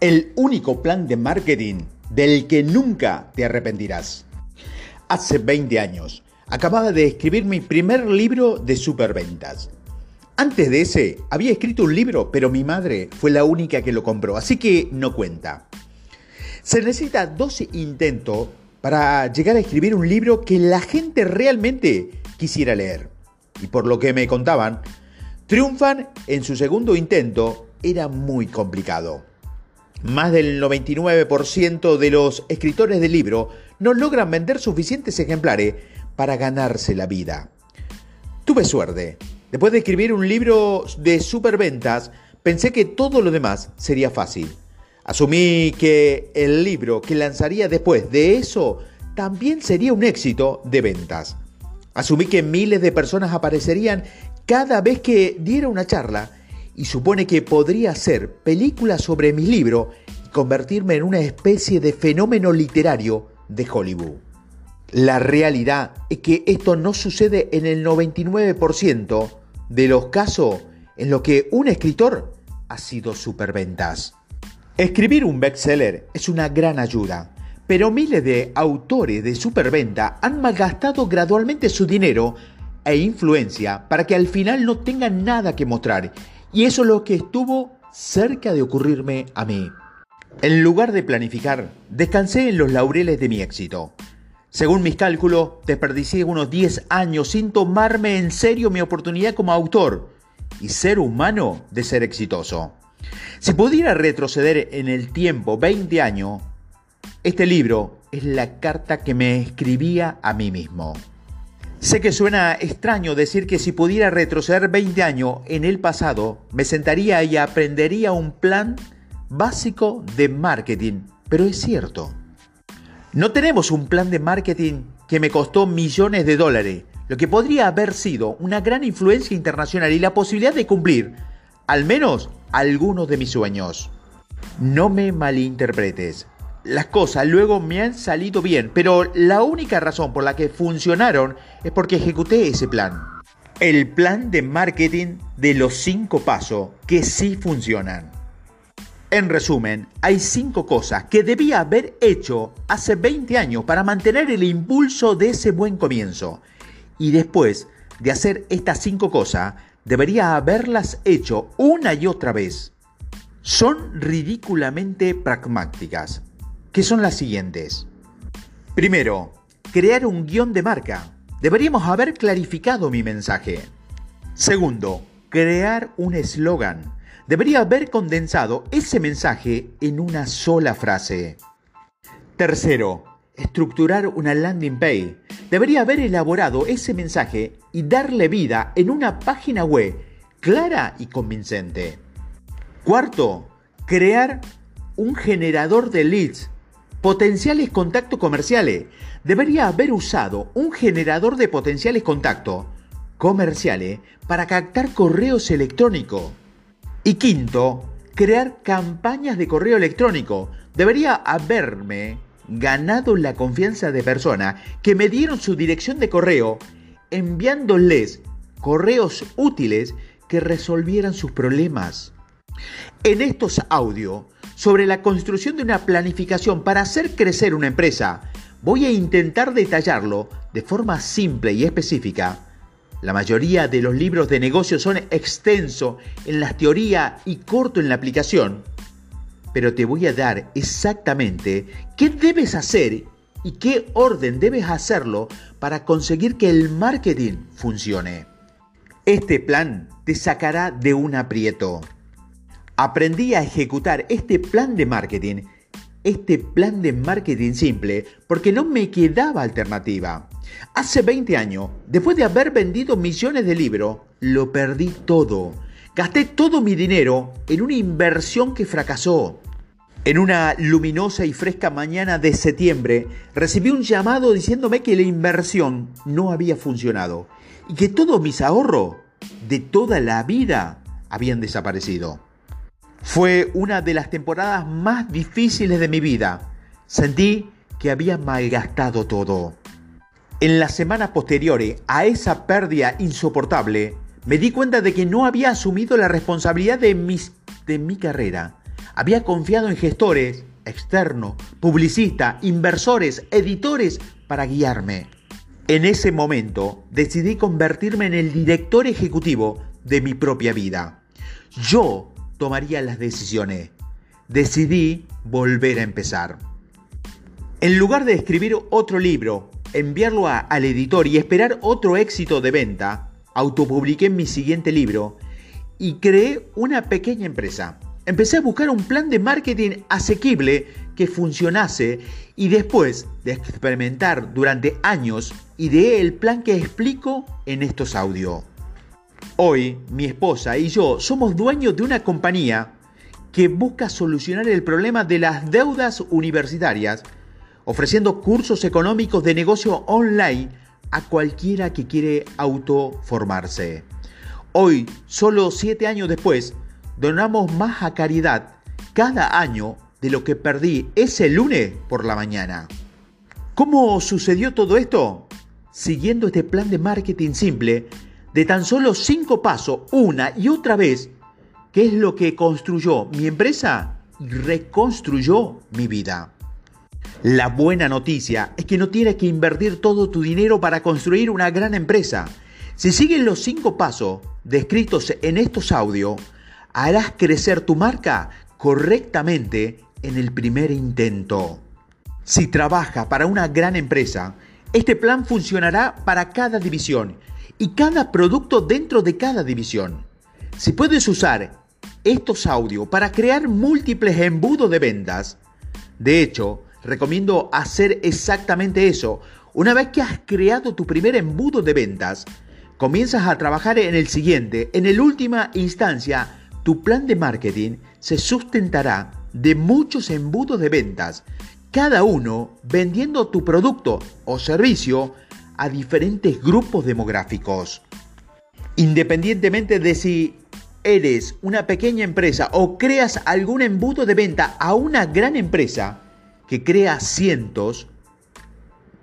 El único plan de marketing del que nunca te arrepentirás. Hace 20 años acababa de escribir mi primer libro de superventas. Antes de ese había escrito un libro, pero mi madre fue la única que lo compró, así que no cuenta. Se necesita 12 intentos para llegar a escribir un libro que la gente realmente quisiera leer. Y por lo que me contaban, triunfan en su segundo intento era muy complicado. Más del 99% de los escritores de libro no logran vender suficientes ejemplares para ganarse la vida. Tuve suerte. Después de escribir un libro de superventas, pensé que todo lo demás sería fácil. Asumí que el libro que lanzaría después de eso también sería un éxito de ventas. Asumí que miles de personas aparecerían cada vez que diera una charla y supone que podría hacer películas sobre mi libro y convertirme en una especie de fenómeno literario de Hollywood. La realidad es que esto no sucede en el 99% de los casos en los que un escritor ha sido superventas. Escribir un bestseller es una gran ayuda, pero miles de autores de superventa han malgastado gradualmente su dinero e influencia para que al final no tengan nada que mostrar y eso es lo que estuvo cerca de ocurrirme a mí. En lugar de planificar, descansé en los laureles de mi éxito. Según mis cálculos, desperdicié unos 10 años sin tomarme en serio mi oportunidad como autor y ser humano de ser exitoso. Si pudiera retroceder en el tiempo 20 años, este libro es la carta que me escribía a mí mismo. Sé que suena extraño decir que si pudiera retroceder 20 años en el pasado, me sentaría y aprendería un plan básico de marketing, pero es cierto. No tenemos un plan de marketing que me costó millones de dólares, lo que podría haber sido una gran influencia internacional y la posibilidad de cumplir, al menos, algunos de mis sueños. No me malinterpretes las cosas luego me han salido bien, pero la única razón por la que funcionaron es porque ejecuté ese plan. El plan de marketing de los cinco pasos que sí funcionan. En resumen, hay cinco cosas que debía haber hecho hace 20 años para mantener el impulso de ese buen comienzo. Y después de hacer estas cinco cosas, debería haberlas hecho una y otra vez. Son ridículamente pragmáticas, que son las siguientes. Primero, crear un guion de marca. Deberíamos haber clarificado mi mensaje. Segundo, crear un eslogan. Debería haber condensado ese mensaje en una sola frase. Tercero, estructurar una landing page. Debería haber elaborado ese mensaje y darle vida en una página web clara y convincente. Cuarto, crear un generador de leads Potenciales contactos comerciales. Debería haber usado un generador de potenciales contactos comerciales para captar correos electrónicos. Y quinto, crear campañas de correo electrónico. Debería haberme ganado la confianza de personas que me dieron su dirección de correo enviándoles correos útiles que resolvieran sus problemas. En estos audios sobre la construcción de una planificación para hacer crecer una empresa, voy a intentar detallarlo de forma simple y específica. La mayoría de los libros de negocios son extensos en la teoría y corto en la aplicación, pero te voy a dar exactamente qué debes hacer y qué orden debes hacerlo para conseguir que el marketing funcione. Este plan te sacará de un aprieto aprendí a ejecutar este plan de marketing, este plan de marketing simple, porque no me quedaba alternativa. Hace 20 años, después de haber vendido millones de libros, lo perdí todo. Gasté todo mi dinero en una inversión que fracasó. En una luminosa y fresca mañana de septiembre, recibí un llamado diciéndome que la inversión no había funcionado y que todos mis ahorros de toda la vida habían desaparecido. Fue una de las temporadas más difíciles de mi vida. Sentí que había malgastado todo. En las semanas posteriores a esa pérdida insoportable, me di cuenta de que no había asumido la responsabilidad de, de mi carrera. Había confiado en gestores externos, publicistas, inversores, editores para guiarme. En ese momento decidí convertirme en el director ejecutivo de mi propia vida. Yo tomaría las decisiones. Decidí volver a empezar. En lugar de escribir otro libro, enviarlo al editor y esperar otro éxito de venta, autopubliqué mi siguiente libro y creé una pequeña empresa. Empecé a buscar un plan de marketing asequible que funcionase y después de experimentar durante años, ideé el plan que explico en estos audios. Hoy, mi esposa y yo somos dueños de una compañía que busca solucionar el problema de las deudas universitarias, ofreciendo cursos económicos de negocio online a cualquiera que quiere autoformarse. Hoy, solo siete años después, donamos más a caridad cada año de lo que perdí ese lunes por la mañana. ¿Cómo sucedió todo esto? Siguiendo este plan de marketing simple de tan solo cinco pasos una y otra vez, que es lo que construyó mi empresa y reconstruyó mi vida. La buena noticia es que no tienes que invertir todo tu dinero para construir una gran empresa. Si sigues los cinco pasos descritos en estos audios, harás crecer tu marca correctamente en el primer intento. Si trabajas para una gran empresa, este plan funcionará para cada división y cada producto dentro de cada división. Si puedes usar estos audios para crear múltiples embudos de ventas, de hecho, recomiendo hacer exactamente eso. Una vez que has creado tu primer embudo de ventas, comienzas a trabajar en el siguiente. En el última instancia, tu plan de marketing se sustentará de muchos embudos de ventas, cada uno vendiendo tu producto o servicio a diferentes grupos demográficos. Independientemente de si eres una pequeña empresa o creas algún embudo de venta a una gran empresa que crea cientos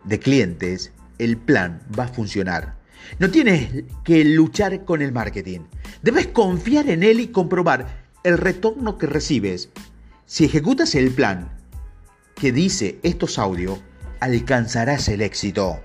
de clientes, el plan va a funcionar. No tienes que luchar con el marketing. Debes confiar en él y comprobar el retorno que recibes. Si ejecutas el plan que dice estos audios, alcanzarás el éxito.